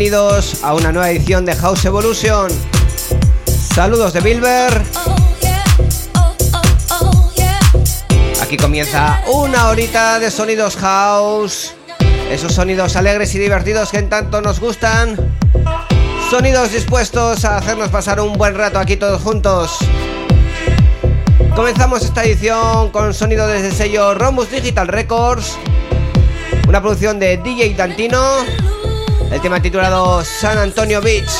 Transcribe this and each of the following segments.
Bienvenidos a una nueva edición de House Evolution. Saludos de Bilber. Aquí comienza una horita de sonidos house. Esos sonidos alegres y divertidos que en tanto nos gustan. Sonidos dispuestos a hacernos pasar un buen rato aquí todos juntos. Comenzamos esta edición con sonido desde el sello Romus Digital Records. Una producción de DJ Dantino. El tema titulado San Antonio Beach.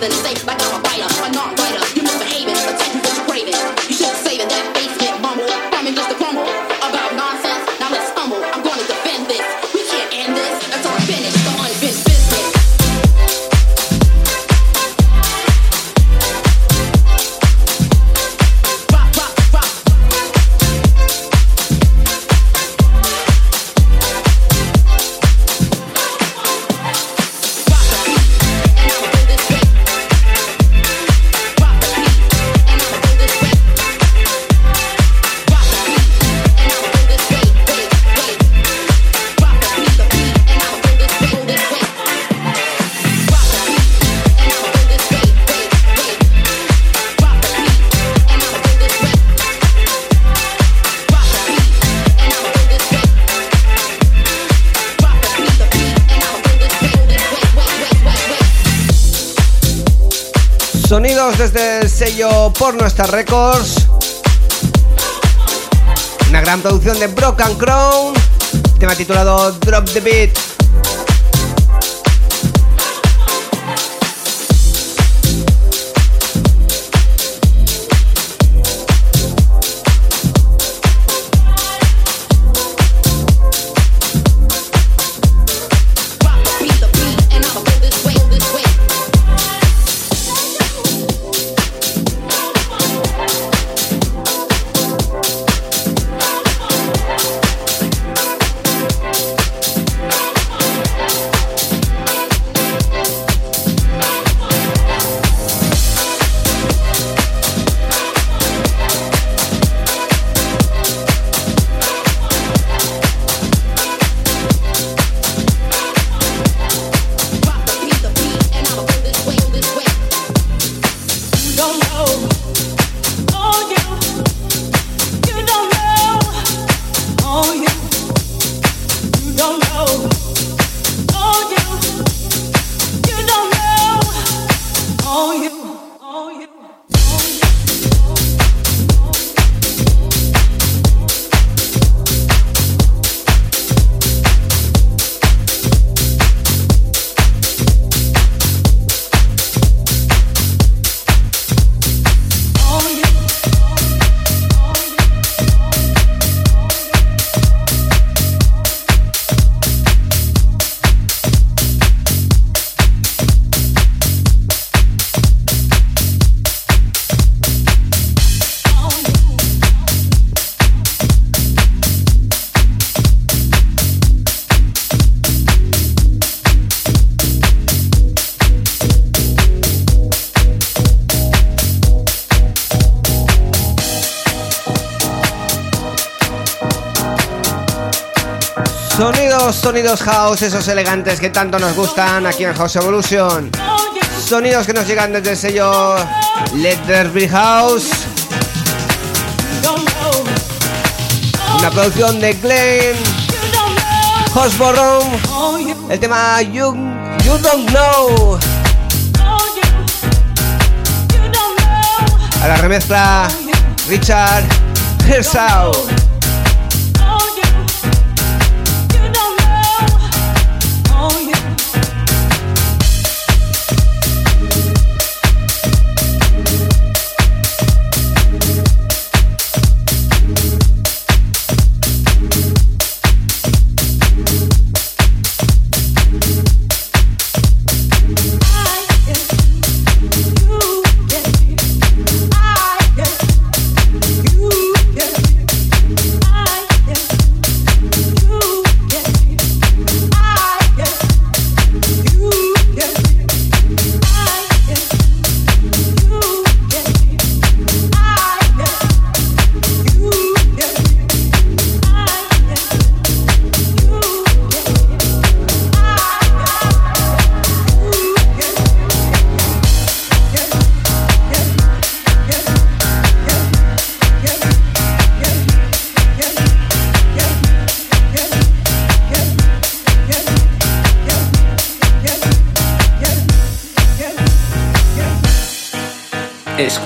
than safe like I'm a writer. but not writer. Por Nuestras Records. Una gran producción de Broken Crown, tema titulado Drop the Beat. Sonidos house, esos elegantes que tanto nos gustan aquí en House Evolution. Sonidos que nos llegan desde el sello Let House. Una producción de Glenn Osborne. El tema You, you Don't Know. A la remezcla Richard Hersau.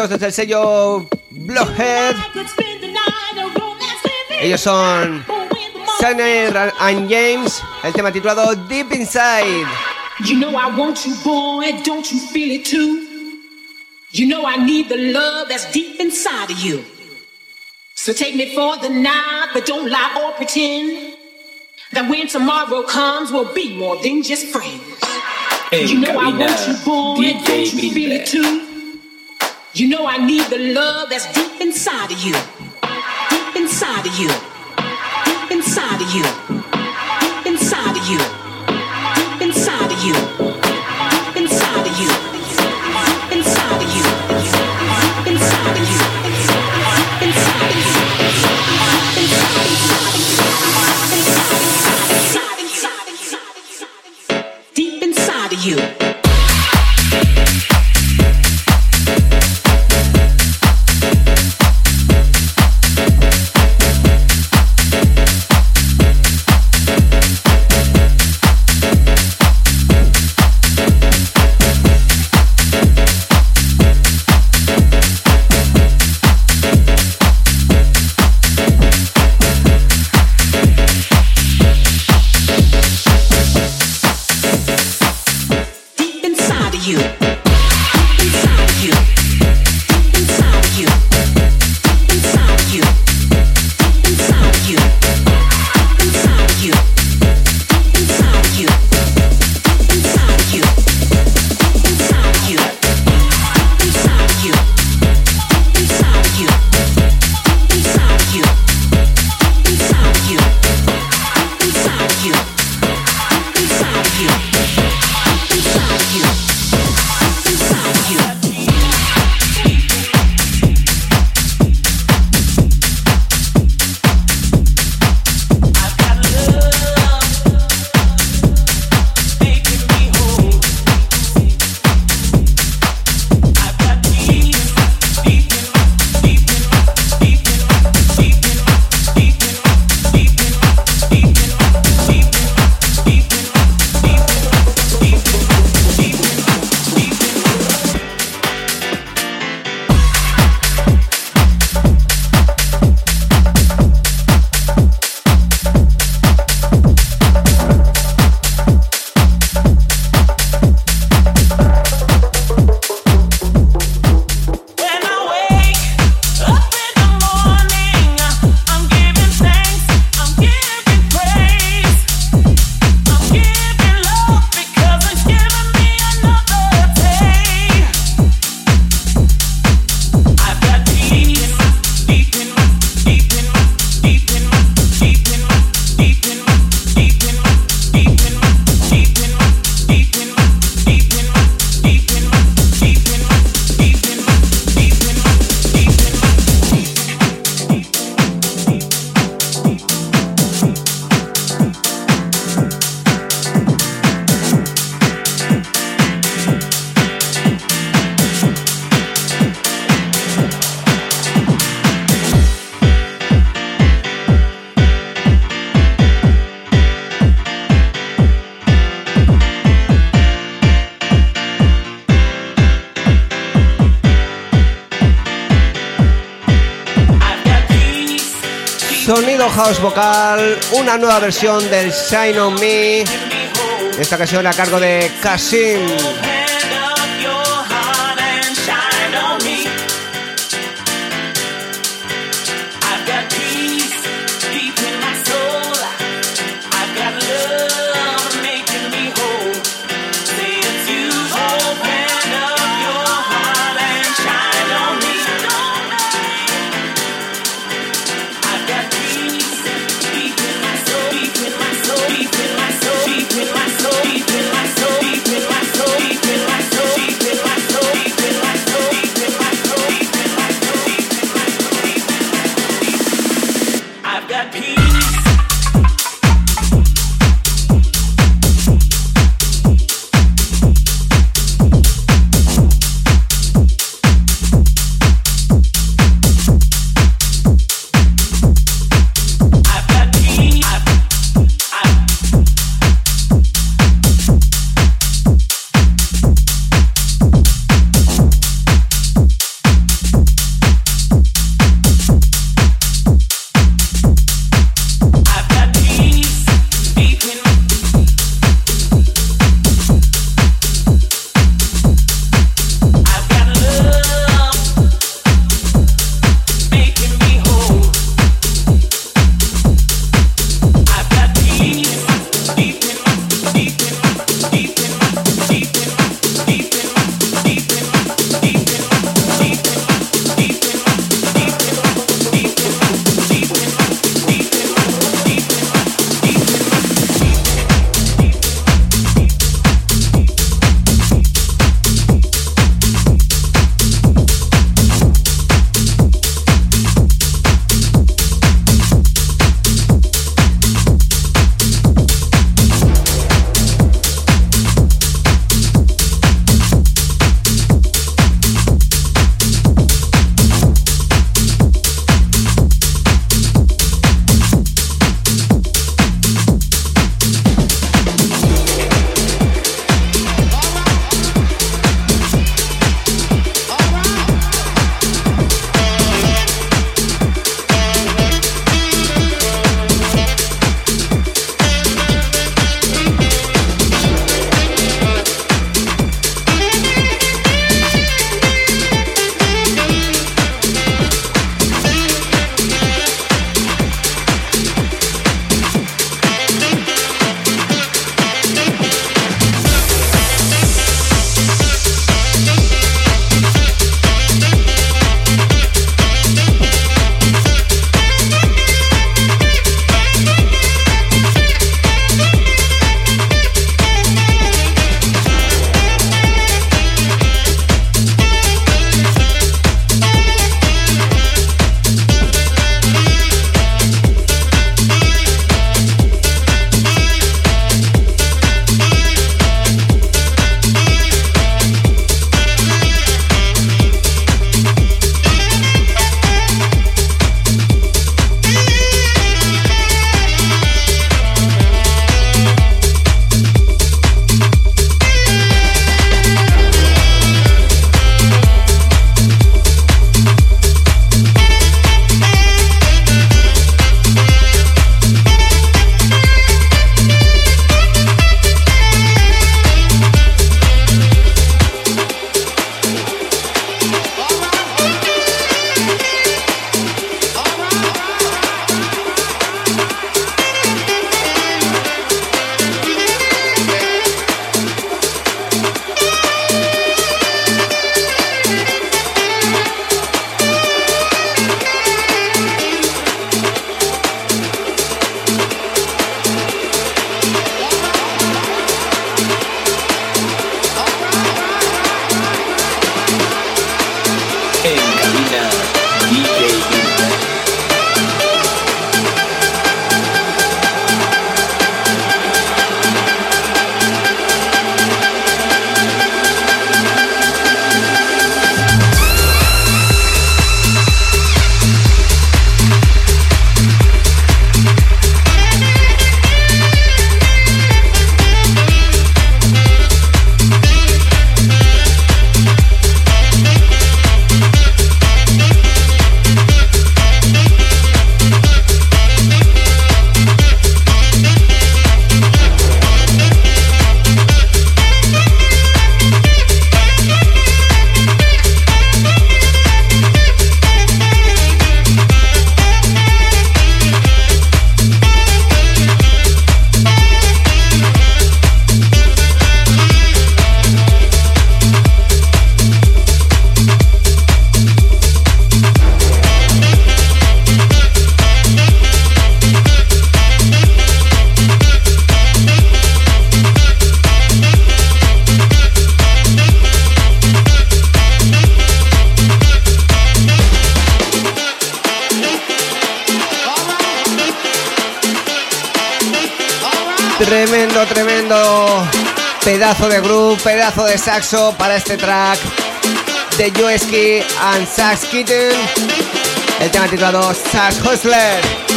bienvenidos desde el sello Blockhead. Ellos son Sunny and James, el tema titulado Deep Inside. You know I want you, boy, don't you feel it too? You know I need the love that's deep inside of you. So take me for the night, but don't lie or pretend that when tomorrow comes, we'll be more than just friends. Hey, you know I want you, boy, don't you feel it too? You know I need the love that's deep inside of you. Deep inside of you. Deep inside of you. Deep inside of you. Deep inside of you. vocal, una nueva versión del Shine on Me, esta ocasión a cargo de Kasim. Pedazo de saxo para este track de Joeski and Sax Kitten. El tema titulado Sax Hustler.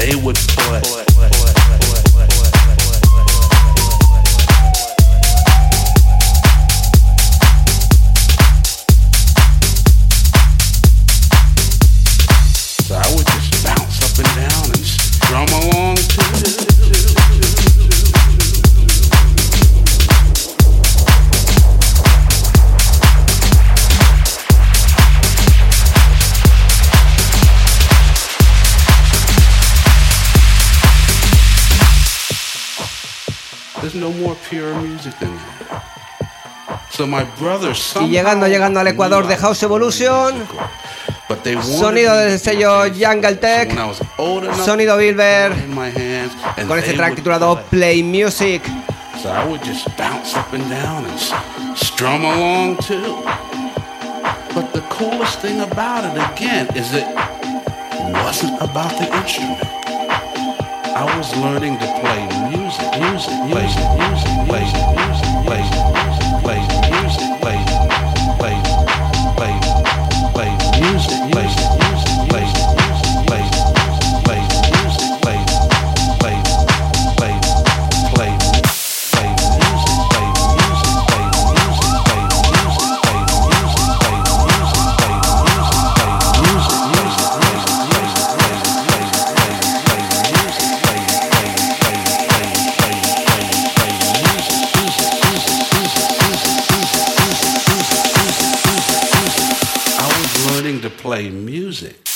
they would split. Y llegando, llegando al Ecuador de House Evolution. Sonido del sello Jungle Tech. Sonido Bilber. Con este track titulado Play Music. So I would just bounce up and down and strum along too. But the coolest thing about it again is it wasn't about the instrument. I was learning to play music, it. Use it. Use it. Use it. Use it. Use it. Use it. play music.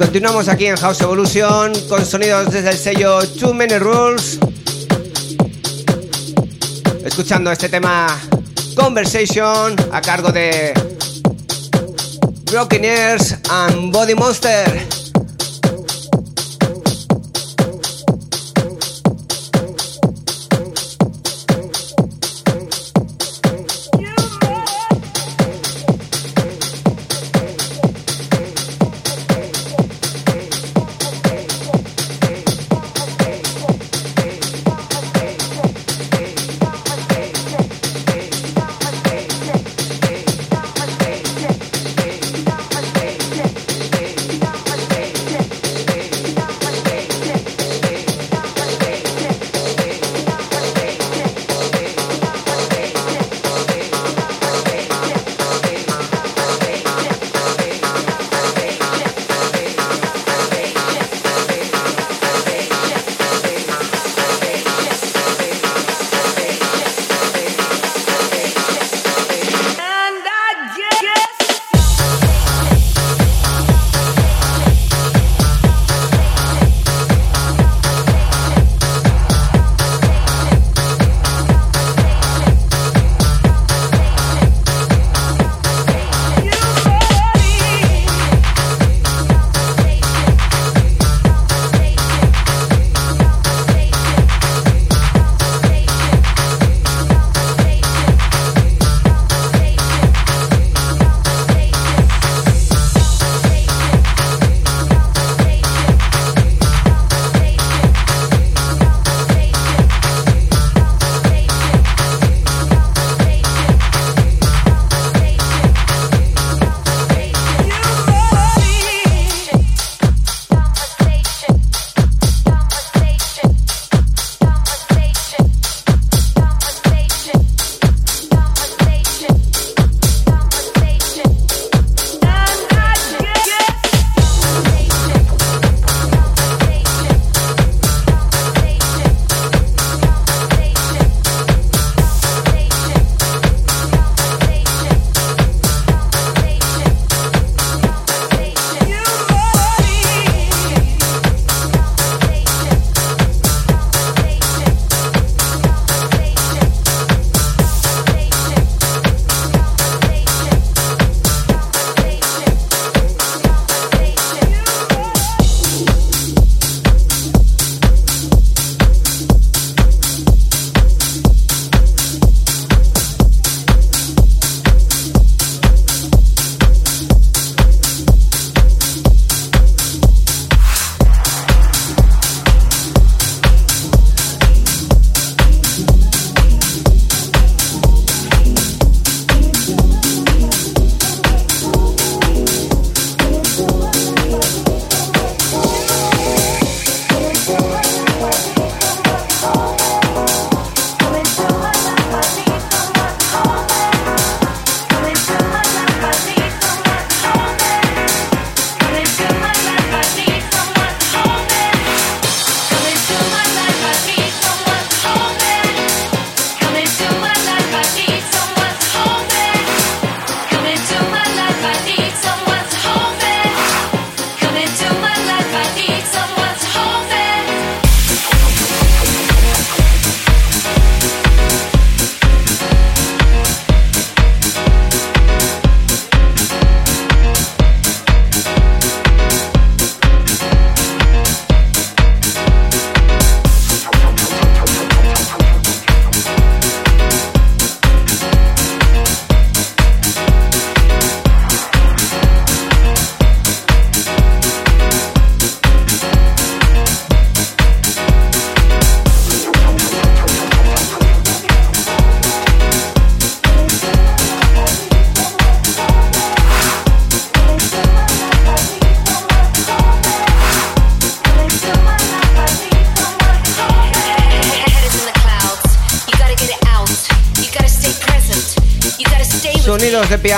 Continuamos aquí en House Evolution con sonidos desde el sello Too Many Rules. Escuchando este tema Conversation a cargo de Broken Ears and Body Monster.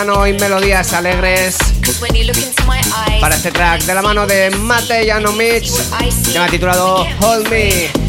Y melodías alegres para este track de la mano de Mate Janomic, I see tema titulado Hold Me.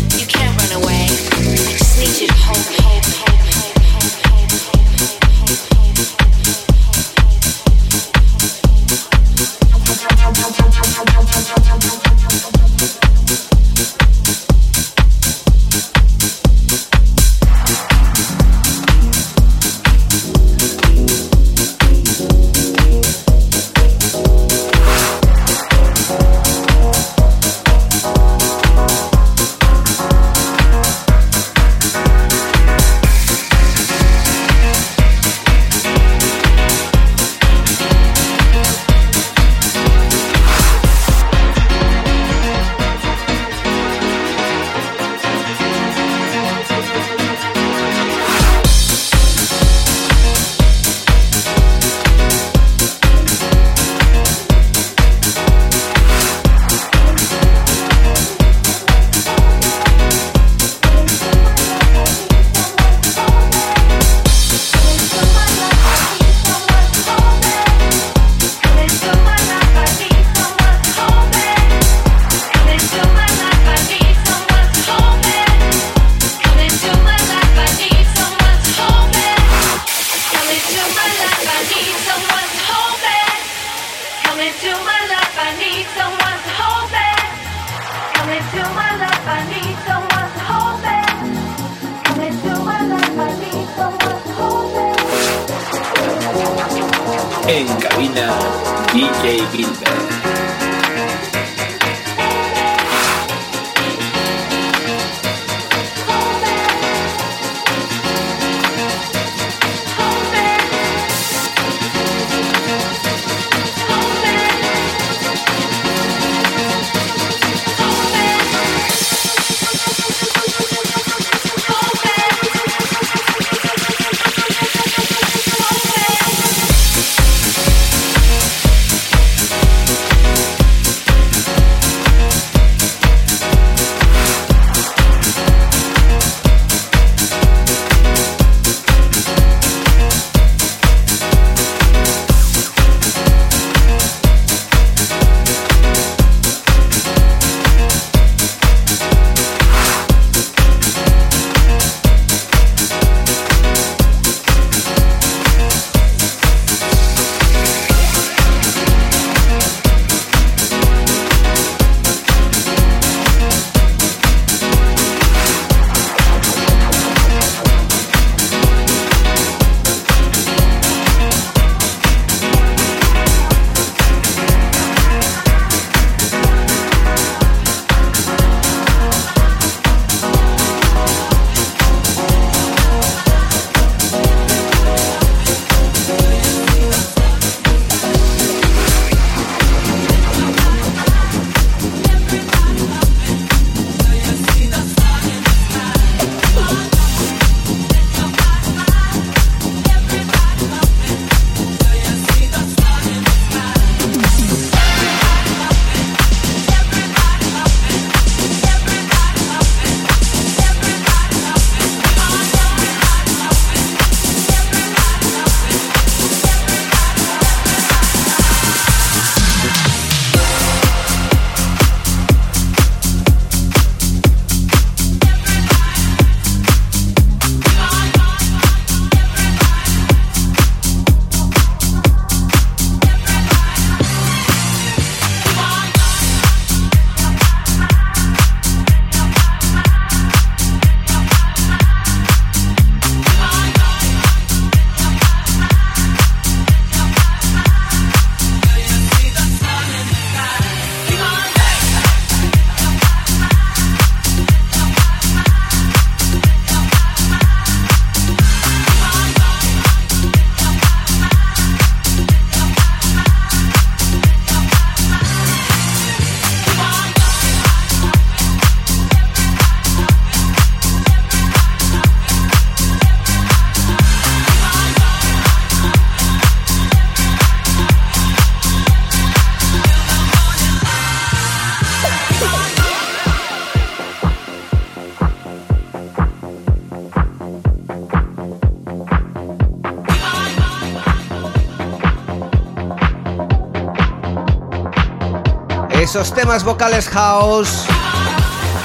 Esos temas vocales house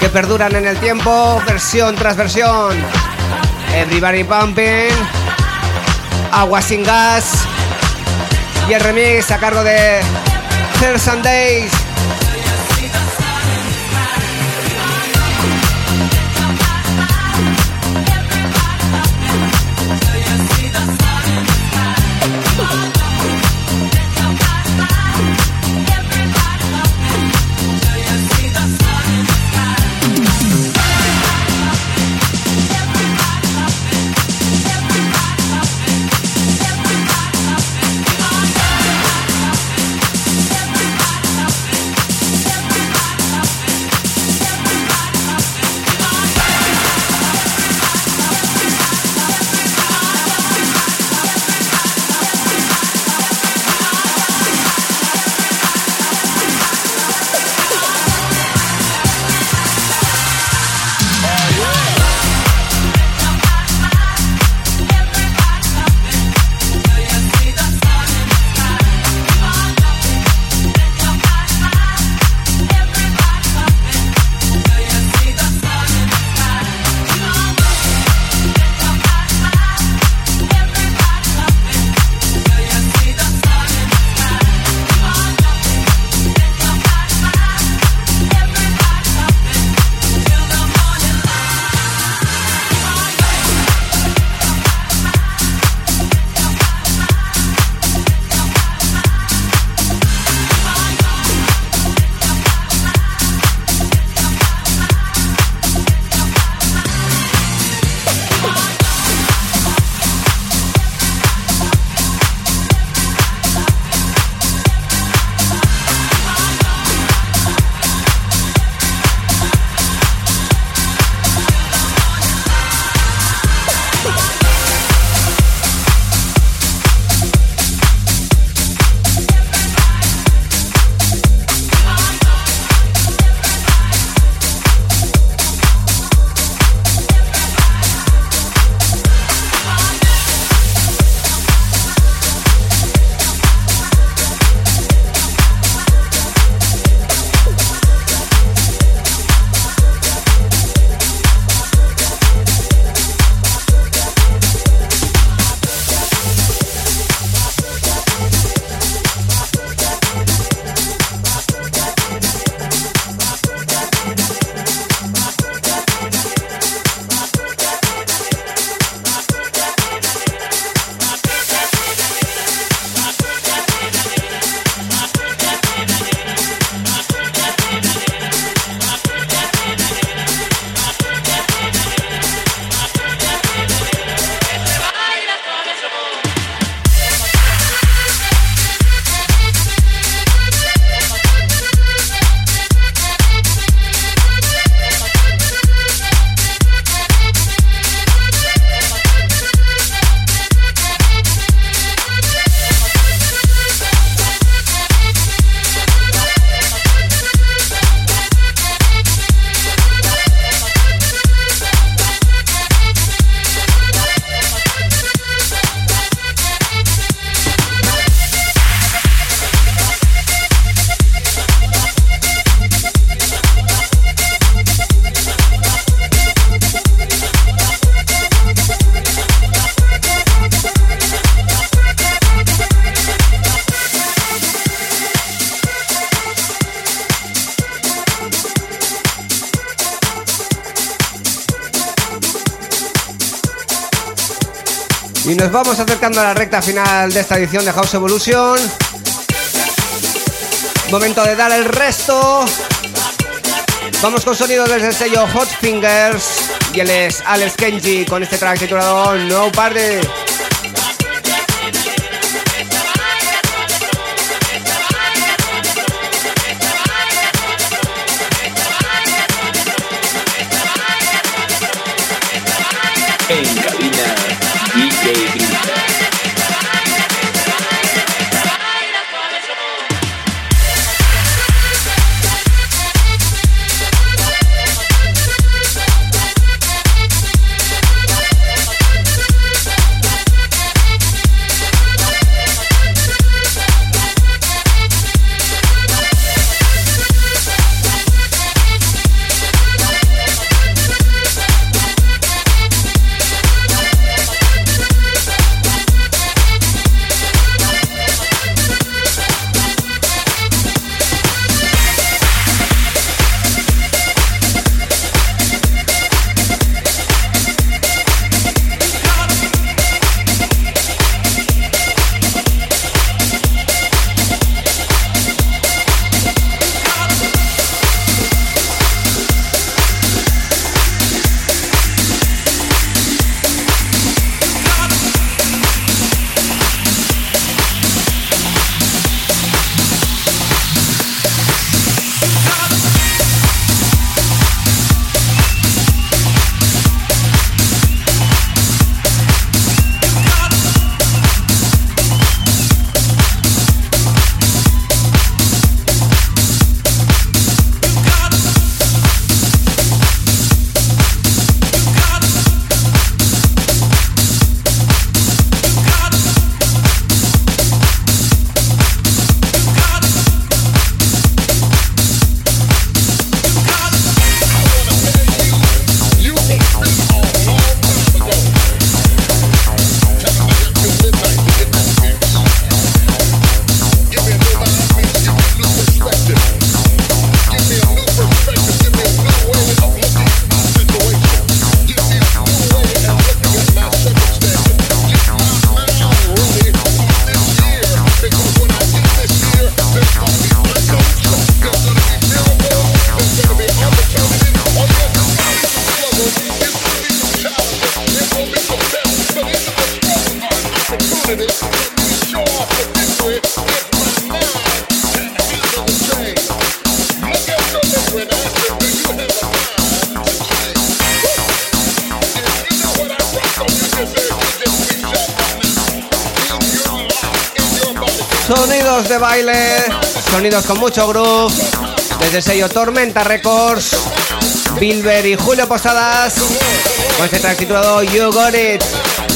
que perduran en el tiempo, versión tras versión. Everybody Pumping, Agua sin gas y el remix a cargo de Third Sundays. Nos vamos acercando a la recta final de esta edición de House Evolution. Momento de dar el resto. Vamos con sonido desde el sello Hot Fingers. Y él es Alex Kenji con este track titulado No Party. Con mucho groove, desde el sello Tormenta Records, Bilber y Julio Posadas, con este track titulado You Got It.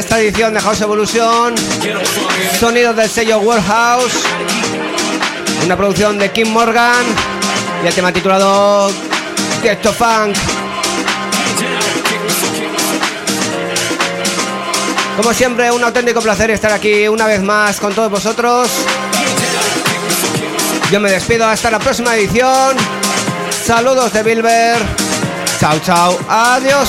Esta edición de House Evolution, sonidos del sello Warehouse, una producción de Kim Morgan y el tema titulado Ghetto Funk. Como siempre, un auténtico placer estar aquí una vez más con todos vosotros. Yo me despido hasta la próxima edición. Saludos de Bilber. Chao, chao. Adiós.